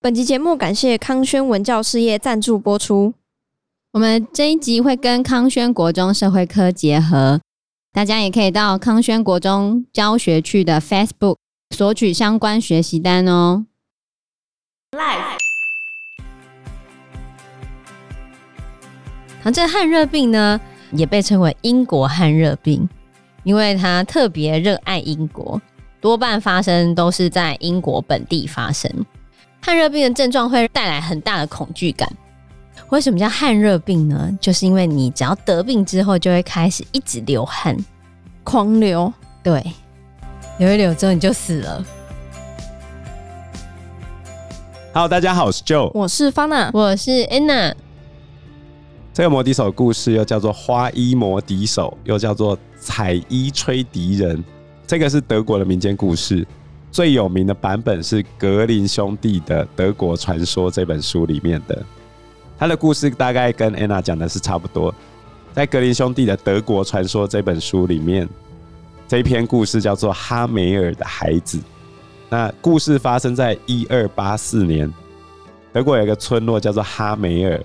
本集节目感谢康轩文教事业赞助播出。我们这一集会跟康轩国中社会科结合，大家也可以到康轩国中教学区的 Facebook 索取相关学习单哦。好，这汗热病呢，也被称为英国汗热病，因为它特别热爱英国，多半发生都是在英国本地发生。汗热病的症状会带来很大的恐惧感。为什么叫汗热病呢？就是因为你只要得病之后，就会开始一直流汗，狂流。对，流一流之后你就死了。Hello，大家好，我是 Joe，我是 Fana，我是 Anna。这个魔笛手的故事又叫做花衣魔笛手，又叫做彩衣吹笛人。这个是德国的民间故事。最有名的版本是格林兄弟的《德国传说》这本书里面的，他的故事大概跟安娜讲的是差不多。在格林兄弟的《德国传说》这本书里面，这一篇故事叫做《哈梅尔的孩子》。那故事发生在一二八四年，德国有一个村落叫做哈梅尔，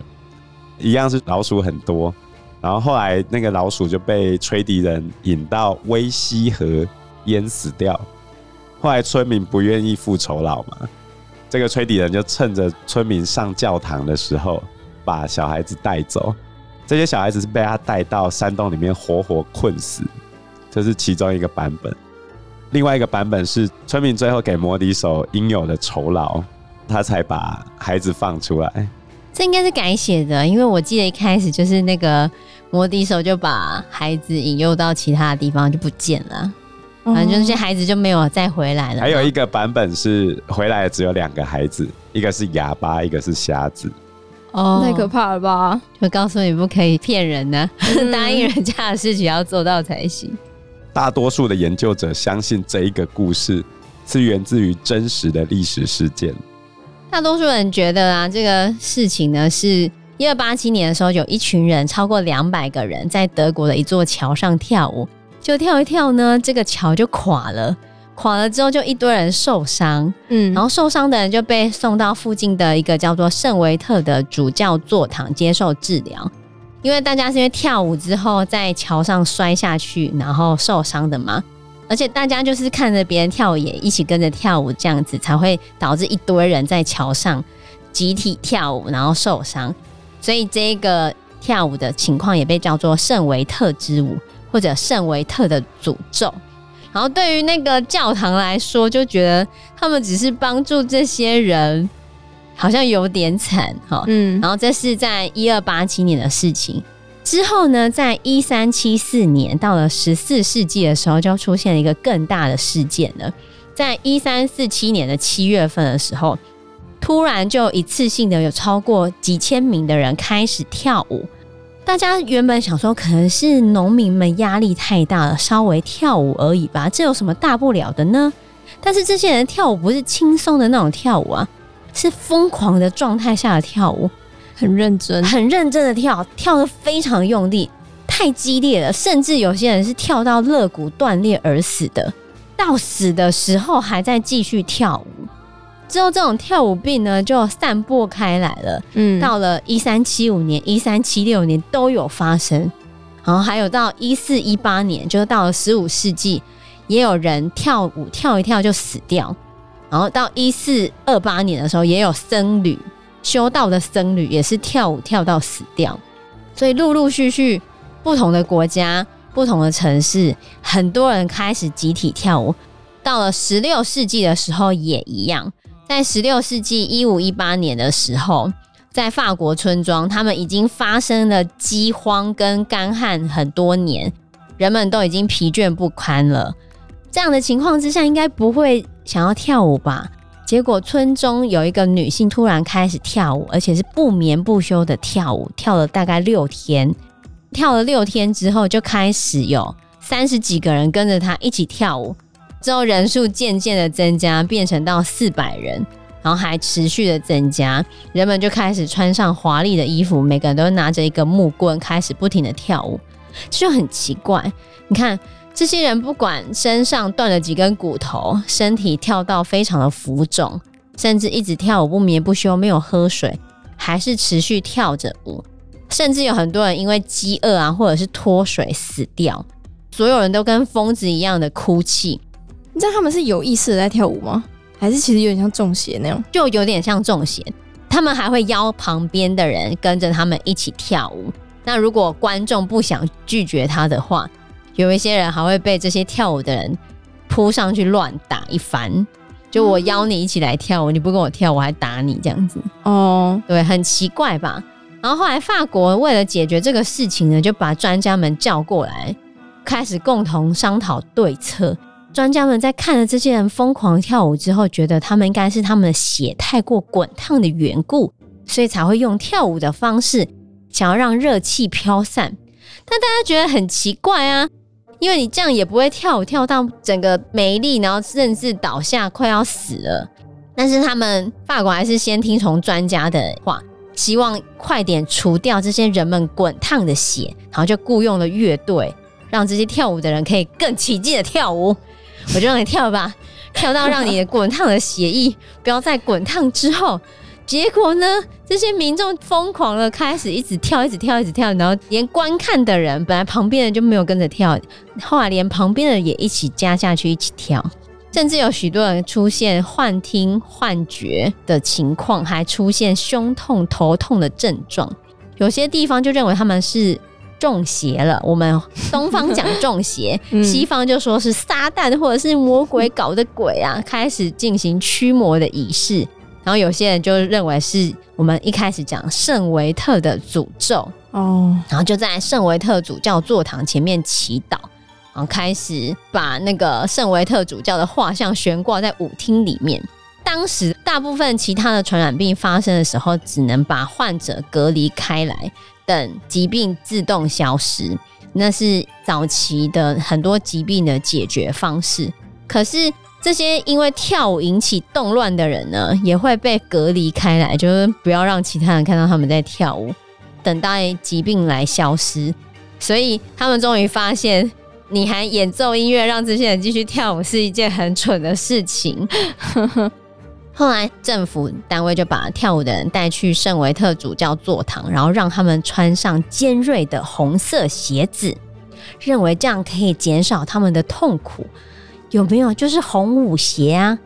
一样是老鼠很多，然后后来那个老鼠就被吹笛人引到威西河淹死掉。后来村民不愿意付酬劳嘛，这个吹笛人就趁着村民上教堂的时候，把小孩子带走。这些小孩子是被他带到山洞里面活活困死，这是其中一个版本。另外一个版本是村民最后给魔笛手应有的酬劳，他才把孩子放出来。这应该是改写的，因为我记得一开始就是那个魔笛手就把孩子引诱到其他的地方就不见了。反正这些孩子就没有再回来了。还有一个版本是回来的只有两个孩子，一个是哑巴，一个是瞎子。哦，太可怕了吧！就告诉你不可以骗人呢、啊，嗯、答应人家的事情要做到才行。大多数的研究者相信这一个故事是源自于真实的历史事件。大多数人觉得啊，这个事情呢是一二八七年的时候，有一群人超过两百个人在德国的一座桥上跳舞。就跳一跳呢，这个桥就垮了，垮了之后就一堆人受伤，嗯，然后受伤的人就被送到附近的一个叫做圣维特的主教座堂接受治疗，因为大家是因为跳舞之后在桥上摔下去，然后受伤的嘛，而且大家就是看着别人跳舞也一起跟着跳舞，这样子才会导致一堆人在桥上集体跳舞，然后受伤，所以这个跳舞的情况也被叫做圣维特之舞。或者圣维特的诅咒，然后对于那个教堂来说，就觉得他们只是帮助这些人，好像有点惨哈。嗯，然后这是在一二八七年的事情之后呢，在一三七四年到了十四世纪的时候，就出现了一个更大的事件了。在一三四七年的七月份的时候，突然就一次性的有超过几千名的人开始跳舞。大家原本想说，可能是农民们压力太大了，稍微跳舞而已吧，这有什么大不了的呢？但是这些人跳舞不是轻松的那种跳舞啊，是疯狂的状态下的跳舞，很认真，很认真的跳，跳得非常用力，太激烈了，甚至有些人是跳到肋骨断裂而死的，到死的时候还在继续跳舞。之后，这种跳舞病呢就散播开来了。嗯，到了一三七五年、一三七六年都有发生，然后还有到一四一八年，就是到了十五世纪，也有人跳舞跳一跳就死掉。然后到一四二八年的时候，也有僧侣修道的僧侣也是跳舞跳到死掉。所以陆陆续续，不同的国家、不同的城市，很多人开始集体跳舞。到了十六世纪的时候，也一样。在十六世纪一五一八年的时候，在法国村庄，他们已经发生了饥荒跟干旱很多年，人们都已经疲倦不堪了。这样的情况之下，应该不会想要跳舞吧？结果村中有一个女性突然开始跳舞，而且是不眠不休的跳舞，跳了大概六天。跳了六天之后，就开始有三十几个人跟着她一起跳舞。之后人数渐渐的增加，变成到四百人，然后还持续的增加，人们就开始穿上华丽的衣服，每个人都拿着一个木棍，开始不停的跳舞，就很奇怪。你看这些人，不管身上断了几根骨头，身体跳到非常的浮肿，甚至一直跳舞不眠不休，没有喝水，还是持续跳着舞。甚至有很多人因为饥饿啊，或者是脱水死掉。所有人都跟疯子一样的哭泣。你知道他们是有意识的在跳舞吗？还是其实有点像中邪那样？就有点像中邪。他们还会邀旁边的人跟着他们一起跳舞。那如果观众不想拒绝他的话，有一些人还会被这些跳舞的人扑上去乱打一番。就我邀你一起来跳舞，你不跟我跳，我还打你这样子。哦，对，很奇怪吧？然后后来法国为了解决这个事情呢，就把专家们叫过来，开始共同商讨对策。专家们在看了这些人疯狂跳舞之后，觉得他们应该是他们的血太过滚烫的缘故，所以才会用跳舞的方式，想要让热气飘散。但大家觉得很奇怪啊，因为你这样也不会跳舞跳到整个没力，然后甚至倒下快要死了。但是他们法国还是先听从专家的话，希望快点除掉这些人们滚烫的血，然后就雇佣了乐队，让这些跳舞的人可以更起劲的跳舞。我就让你跳吧，跳到让你滚烫的血液不要再滚烫之后，结果呢，这些民众疯狂的开始一直跳，一直跳，一直跳，然后连观看的人，本来旁边人就没有跟着跳，后来连旁边的也一起加下去一起跳，甚至有许多人出现幻听、幻觉的情况，还出现胸痛、头痛的症状，有些地方就认为他们是。中邪了，我们东方讲中邪，西方就说是撒旦或者是魔鬼搞的鬼啊，开始进行驱魔的仪式。然后有些人就认为是我们一开始讲圣维特的诅咒哦，然后就在圣维特主教座堂前面祈祷，然后开始把那个圣维特主教的画像悬挂在舞厅里面。当时大部分其他的传染病发生的时候，只能把患者隔离开来。等疾病自动消失，那是早期的很多疾病的解决方式。可是这些因为跳舞引起动乱的人呢，也会被隔离开来，就是不要让其他人看到他们在跳舞，等待疾病来消失。所以他们终于发现，你还演奏音乐让这些人继续跳舞是一件很蠢的事情。后来政府单位就把跳舞的人带去圣维特主教座堂，然后让他们穿上尖锐的红色鞋子，认为这样可以减少他们的痛苦。有没有？就是红舞鞋啊！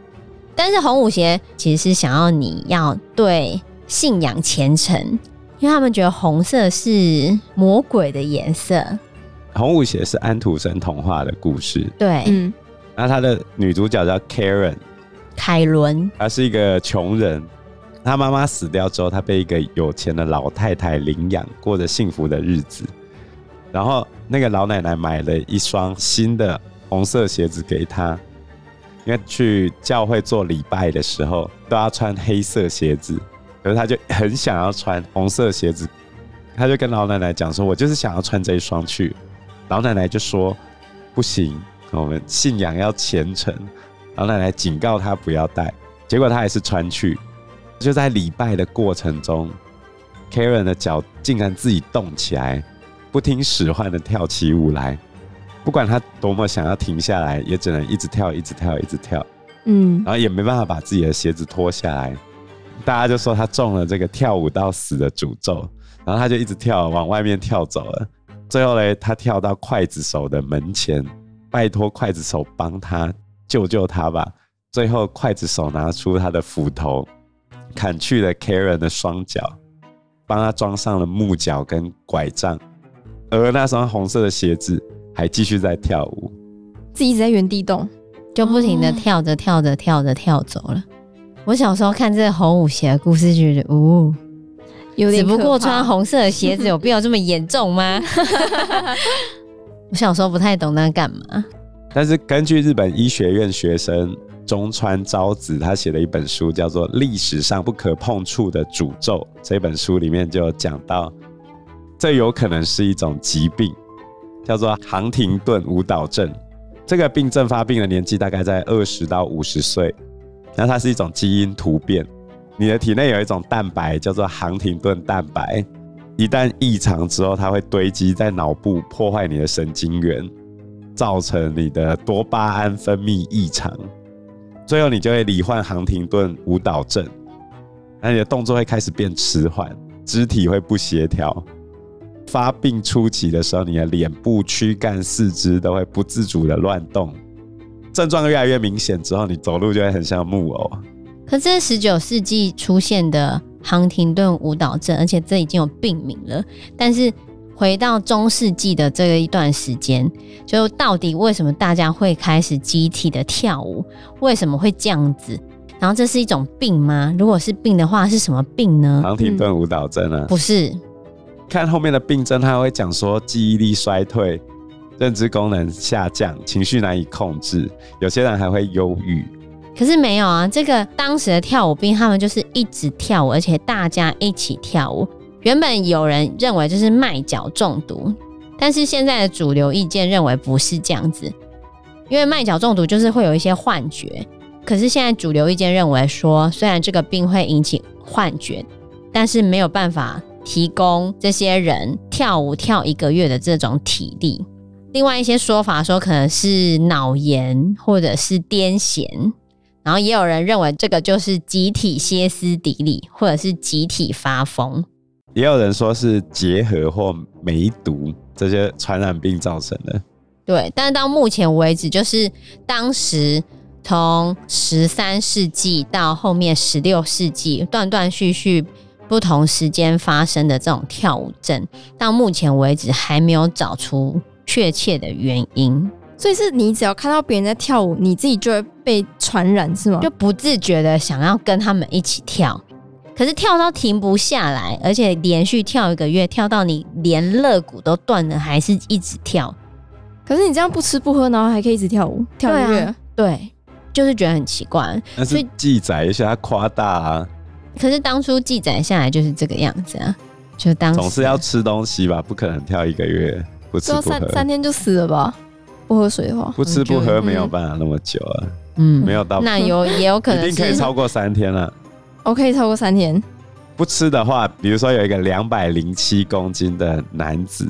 但是红舞鞋其实是想要你要对信仰虔诚，因为他们觉得红色是魔鬼的颜色。红舞鞋是安徒生童话的故事，对，嗯，那他的女主角叫 Karen。凯伦，他是一个穷人，他妈妈死掉之后，他被一个有钱的老太太领养，过着幸福的日子。然后那个老奶奶买了一双新的红色鞋子给他，因为去教会做礼拜的时候都要穿黑色鞋子，可是他就很想要穿红色鞋子，他就跟老奶奶讲说：“我就是想要穿这一双去。”老奶奶就说：“不行，我们信仰要虔诚。”老奶奶警告他不要带，结果他还是穿去。就在礼拜的过程中，Karen 的脚竟然自己动起来，不听使唤的跳起舞来。不管他多么想要停下来，也只能一直跳，一直跳，一直跳。嗯，然后也没办法把自己的鞋子脱下来。大家就说他中了这个跳舞到死的诅咒，然后他就一直跳，往外面跳走了。最后嘞，他跳到刽子手的门前，拜托刽子手帮他。救救他吧！最后，刽子手拿出他的斧头，砍去了 Karen 的双脚，帮他装上了木脚跟拐杖，而那双红色的鞋子还继续在跳舞，自己一直在原地动，就不停的跳着跳着跳着跳走了。我小时候看这个红舞鞋的故事，觉得哦，有点，只不过穿红色的鞋子有必要这么严重吗？我小时候不太懂那干嘛。但是根据日本医学院学生中川昭子，他写的一本书叫做《历史上不可碰触的诅咒》，这本书里面就讲到，这有可能是一种疾病，叫做杭廷顿舞蹈症。这个病症发病的年纪大概在二十到五十岁，那它是一种基因突变，你的体内有一种蛋白叫做杭廷顿蛋白，一旦异常之后，它会堆积在脑部，破坏你的神经元。造成你的多巴胺分泌异常，最后你就会罹患杭廷顿舞蹈症，那你的动作会开始变迟缓，肢体会不协调。发病初期的时候，你的脸部、躯干、四肢都会不自主的乱动。症状越来越明显之后，你走路就会很像木偶。可这是十九世纪出现的杭廷顿舞蹈症，而且这已经有病名了。但是回到中世纪的这个一段时间，就到底为什么大家会开始集体的跳舞？为什么会这样子？然后这是一种病吗？如果是病的话，是什么病呢？唐廷顿舞蹈症啊？不是。看后面的病症，他会讲说记忆力衰退。认知功能下降，情绪难以控制，有些人还会忧郁。可是没有啊，这个当时的跳舞兵，他们就是一直跳舞，而且大家一起跳舞。原本有人认为这是麦角中毒，但是现在的主流意见认为不是这样子，因为麦角中毒就是会有一些幻觉。可是现在主流意见认为说，虽然这个病会引起幻觉，但是没有办法提供这些人跳舞跳一个月的这种体力。另外一些说法说可能是脑炎或者是癫痫，然后也有人认为这个就是集体歇斯底里或者是集体发疯，也有人说是结核或梅毒这些传染病造成的。对，但是到目前为止，就是当时从十三世纪到后面十六世纪断断续续不同时间发生的这种跳舞症，到目前为止还没有找出。确切的原因，所以是你只要看到别人在跳舞，你自己就会被传染，是吗？就不自觉的想要跟他们一起跳，可是跳到停不下来，而且连续跳一个月，跳到你连肋骨都断了，还是一直跳。可是你这样不吃不喝，然后还可以一直跳舞，跳一个月，对，对，就是觉得很奇怪。但是记载一下夸大啊。可是当初记载下来就是这个样子啊，就当时总是要吃东西吧，不可能跳一个月。不吃不喝，三三天就死了吧？不喝水的话，不吃不喝没有办法那么久啊。嗯，没有到那有也有可能一定可以超过三天了。我可以超过三天。不吃的话，比如说有一个两百零七公斤的男子，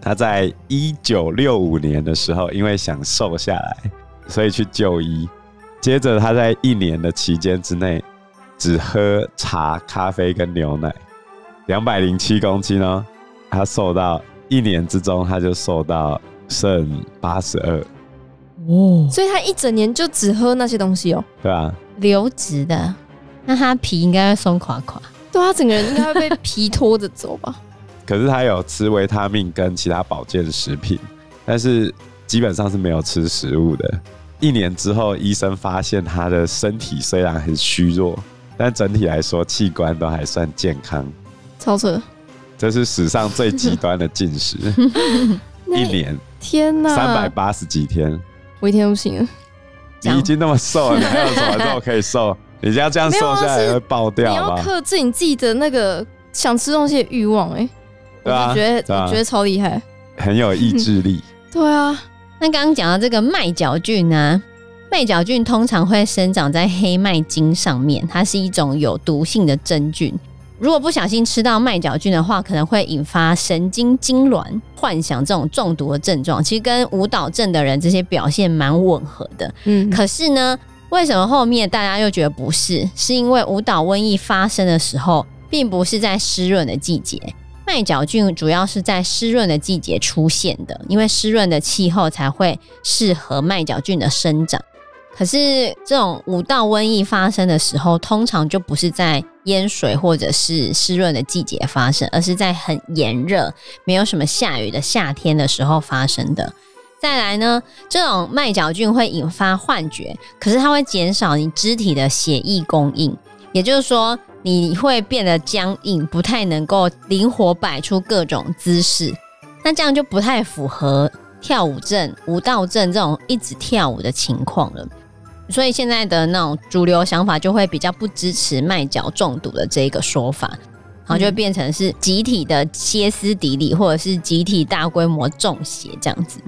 他在一九六五年的时候，因为想瘦下来，所以去就医。接着他在一年的期间之内，只喝茶、咖啡跟牛奶。两百零七公斤哦，他瘦到。一年之中，他就瘦到剩八十二，哦，所以他一整年就只喝那些东西哦，对啊，流质的，那他皮应该会松垮垮，对他整个人应该会被皮拖着走吧？可是他有吃维他命跟其他保健食品，但是基本上是没有吃食物的。一年之后，医生发现他的身体虽然很虚弱，但整体来说器官都还算健康，超扯。这是史上最极端的禁食，一年，天哪，三百八十几天，我一天不行了。你已经那么瘦了，你还有什么肉可以瘦？你要这样瘦下来会爆掉。你要克制你自己的那个想吃东西的欲望，哎，对啊，我觉得我觉得超厉害，很有意志力。对啊，那刚刚讲到这个麦角菌呢，麦角菌通常会生长在黑麦筋上面，它是一种有毒性的真菌。如果不小心吃到麦角菌的话，可能会引发神经痉挛、幻想这种中毒的症状。其实跟舞蹈症的人这些表现蛮吻合的。嗯，可是呢，为什么后面大家又觉得不是？是因为舞蹈瘟疫发生的时候，并不是在湿润的季节。麦角菌主要是在湿润的季节出现的，因为湿润的气候才会适合麦角菌的生长。可是这种舞蹈瘟疫发生的时候，通常就不是在淹水或者是湿润的季节发生，而是在很炎热、没有什么下雨的夏天的时候发生的。再来呢，这种麦角菌会引发幻觉，可是它会减少你肢体的血液供应，也就是说你会变得僵硬，不太能够灵活摆出各种姿势。那这样就不太符合跳舞症、舞蹈症这种一直跳舞的情况了。所以现在的那种主流想法就会比较不支持麦角中毒的这一个说法，然后就会变成是集体的歇斯底里，或者是集体大规模中邪这样子。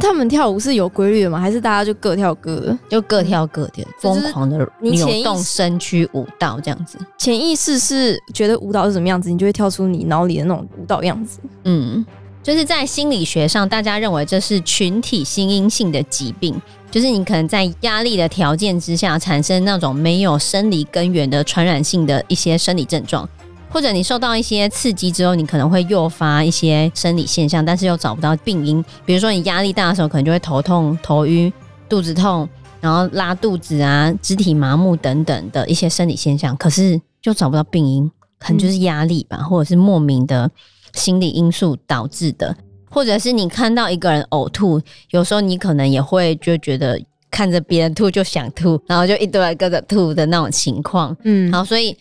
他们跳舞是有规律的吗？还是大家就各跳各的？就各跳各的，疯狂的扭动身躯舞蹈这样子。潜意识是觉得舞蹈是什么样子，你就会跳出你脑里的那种舞蹈样子。嗯，就是在心理学上，大家认为这是群体心因性的疾病，就是你可能在压力的条件之下产生那种没有生理根源的传染性的一些生理症状，或者你受到一些刺激之后，你可能会诱发一些生理现象，但是又找不到病因。比如说你压力大的时候，可能就会头痛、头晕、肚子痛，然后拉肚子啊、肢体麻木等等的一些生理现象，可是就找不到病因，可能就是压力吧，或者是莫名的。心理因素导致的，或者是你看到一个人呕吐，有时候你可能也会就觉得看着别人吐就想吐，然后就一堆人跟着吐的那种情况。嗯，好，所以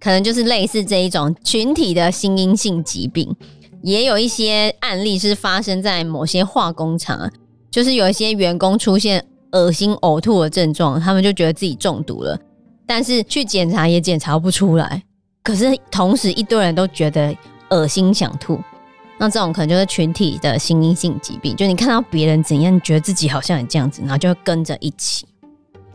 可能就是类似这一种群体的心因性疾病，也有一些案例是发生在某些化工厂，就是有一些员工出现恶心呕吐的症状，他们就觉得自己中毒了，但是去检查也检查不出来，可是同时一堆人都觉得。恶心想吐，那这种可能就是群体的心因性疾病，就你看到别人怎样，你觉得自己好像也这样子，然后就会跟着一起。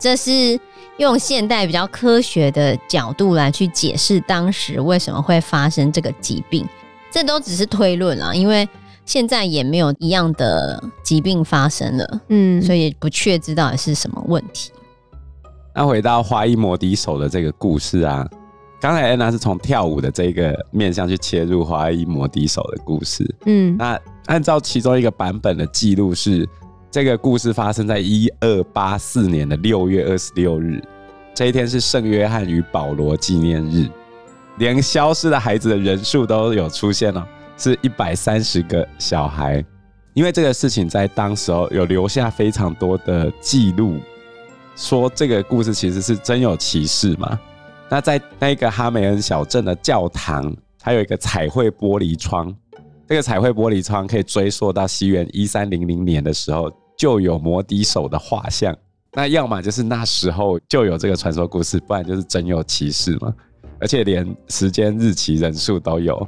这是用现代比较科学的角度来去解释当时为什么会发生这个疾病，这都只是推论啊，因为现在也没有一样的疾病发生了，嗯，所以不确知道是什么问题。那回到花衣摩笛手的这个故事啊。刚才安娜是从跳舞的这个面向去切入花衣摩笛手的故事。嗯，那按照其中一个版本的记录是，这个故事发生在一二八四年的六月二十六日，这一天是圣约翰与保罗纪念日，连消失的孩子的人数都有出现了，是一百三十个小孩。因为这个事情在当时候有留下非常多的记录，说这个故事其实是真有其事嘛。那在那个哈梅恩小镇的教堂，还有一个彩绘玻璃窗。这个彩绘玻璃窗可以追溯到西元一三零零年的时候，就有摩笛手的画像。那要么就是那时候就有这个传说故事，不然就是真有其事嘛。而且连时间、日期、人数都有，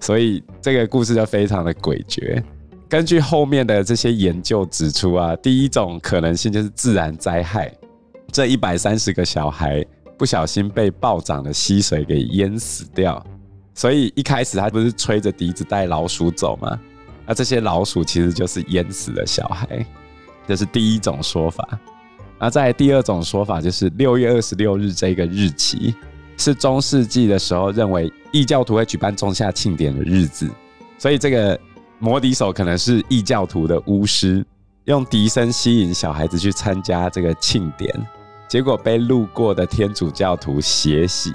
所以这个故事就非常的诡谲。根据后面的这些研究指出啊，第一种可能性就是自然灾害，这一百三十个小孩。不小心被暴涨的溪水给淹死掉，所以一开始他不是吹着笛子带老鼠走吗？那这些老鼠其实就是淹死的小孩，这是第一种说法。那在第二种说法，就是六月二十六日这个日期是中世纪的时候认为异教徒会举办仲夏庆典的日子，所以这个摩笛手可能是异教徒的巫师，用笛声吸引小孩子去参加这个庆典。结果被路过的天主教徒血洗，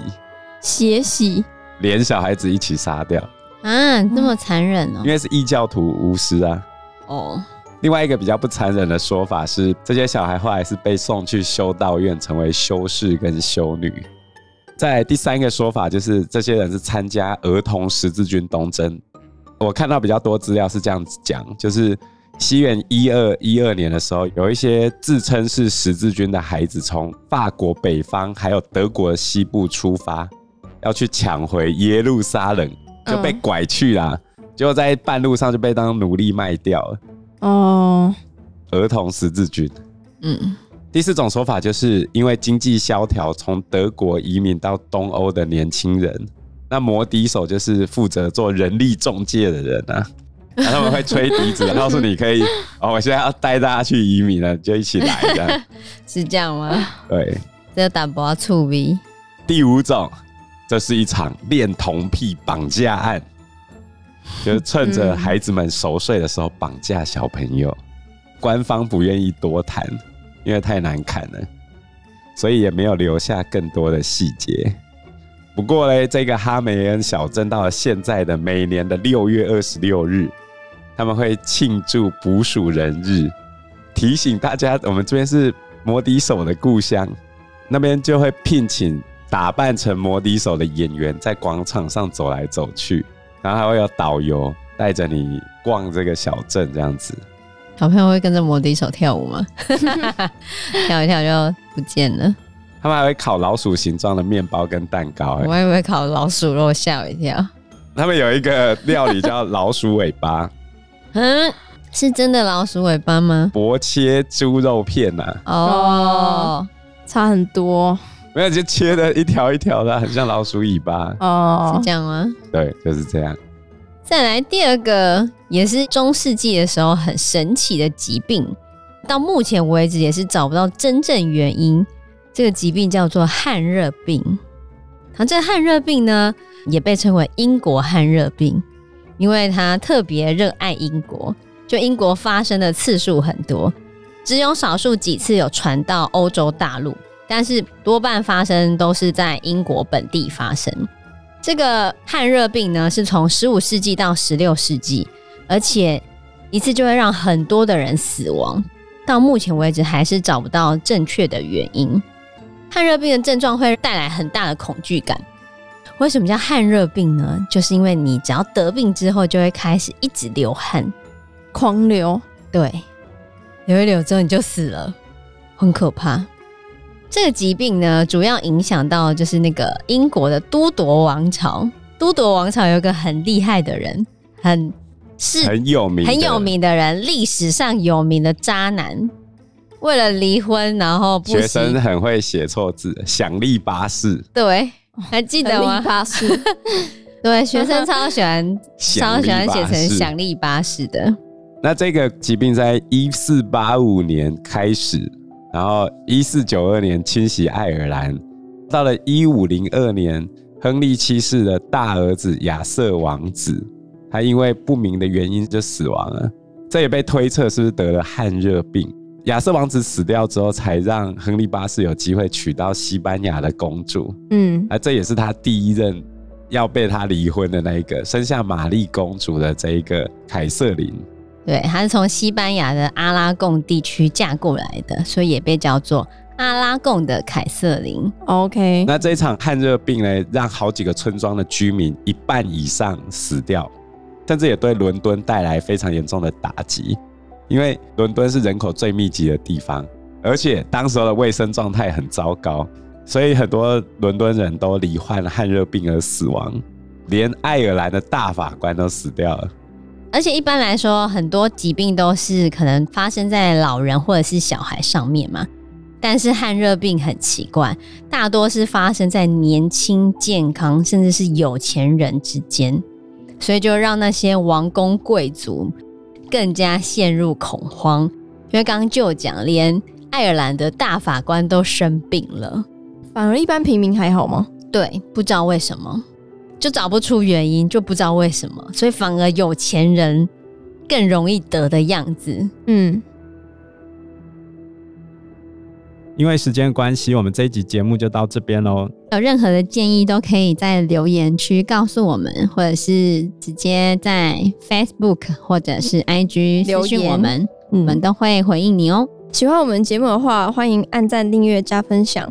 血洗，连小孩子一起杀掉啊！那么残忍哦！因为是异教徒巫师啊。哦。另外一个比较不残忍的说法是，这些小孩后来是被送去修道院，成为修士跟修女。在第三个说法就是，这些人是参加儿童十字军东征。我看到比较多资料是这样子讲，就是。西元一二一二年的时候，有一些自称是十字军的孩子，从法国北方还有德国西部出发，要去抢回耶路撒冷，就被拐去了。结果在半路上就被当奴隶卖掉了。哦，儿童十字军。嗯，第四种说法就是因为经济萧条，从德国移民到东欧的年轻人，那摩笛手就是负责做人力中介的人啊。然后他们会吹笛子，告诉你可以 哦，我现在要带大家去移民了，就一起来的，是这样吗？对，这个胆薄醋逼。第五种，这是一场恋童癖绑架案，就是趁着孩子们熟睡的时候绑架小朋友。官方不愿意多谈，因为太难看了，所以也没有留下更多的细节。不过嘞，这个哈梅恩小镇到了现在的每年的六月二十六日，他们会庆祝捕鼠人日，提醒大家，我们这边是摩笛手的故乡，那边就会聘请打扮成摩笛手的演员在广场上走来走去，然后还会有导游带着你逛这个小镇，这样子。小朋友会跟着摩笛手跳舞吗？跳一跳就不见了。他们还会烤老鼠形状的面包跟蛋糕，欸，我还以为烤老鼠肉，吓我一跳。他们有一个料理叫老鼠尾巴，嗯，是真的老鼠尾巴吗？薄切猪肉片呐，啊，哦，差很多，没有就切的一条一条的，很像老鼠尾巴，哦，是这样吗？对，就是这样。再来第二个，也是中世纪的时候很神奇的疾病，到目前为止也是找不到真正原因。这个疾病叫做汗热病。那这个汗热病呢，也被称为英国汗热病，因为它特别热爱英国，就英国发生的次数很多，只有少数几次有传到欧洲大陆。但是多半发生都是在英国本地发生。这个汗热病呢，是从十五世纪到十六世纪，而且一次就会让很多的人死亡。到目前为止，还是找不到正确的原因。汗热病的症状会带来很大的恐惧感。为什么叫汗热病呢？就是因为你只要得病之后，就会开始一直流汗，狂流。对，流一流之后你就死了，很可怕。这个疾病呢，主要影响到就是那个英国的都铎王朝。都铎王朝有一个很厉害的人，很是很有名、很有名的人，历史上有名的渣男。为了离婚，然后不学生很会写错字，响力巴士。对，还记得吗？巴士。对，学生超喜欢，超喜欢写成响力巴士的。那这个疾病在一四八五年开始。然后，一四九二年侵袭爱尔兰，到了一五零二年，亨利七世的大儿子亚瑟王子，他因为不明的原因就死亡了。这也被推测是不是得了汗热病。亚瑟王子死掉之后，才让亨利八世有机会娶到西班牙的公主。嗯，啊，这也是他第一任要被他离婚的那一个，生下玛丽公主的这一个凯瑟琳。对，她是从西班牙的阿拉贡地区嫁过来的，所以也被叫做阿拉贡的凯瑟琳。OK，那这一场汗热病呢，让好几个村庄的居民一半以上死掉，甚至也对伦敦带来非常严重的打击。因为伦敦是人口最密集的地方，而且当时候的卫生状态很糟糕，所以很多伦敦人都罹患汗热病而死亡，连爱尔兰的大法官都死掉了。而且一般来说，很多疾病都是可能发生在老人或者是小孩上面嘛。但是汗热病很奇怪，大多是发生在年轻、健康，甚至是有钱人之间，所以就让那些王公贵族更加陷入恐慌。因为刚刚就讲，连爱尔兰的大法官都生病了，反而一般平民还好吗？对，不知道为什么。就找不出原因，就不知道为什么，所以反而有钱人更容易得的样子。嗯，因为时间关系，我们这一集节目就到这边喽。有任何的建议都可以在留言区告诉我们，或者是直接在 Facebook 或者是 IG 留言我们，我们都会回应你哦。喜欢我们节目的话，欢迎按赞、订阅、加分享。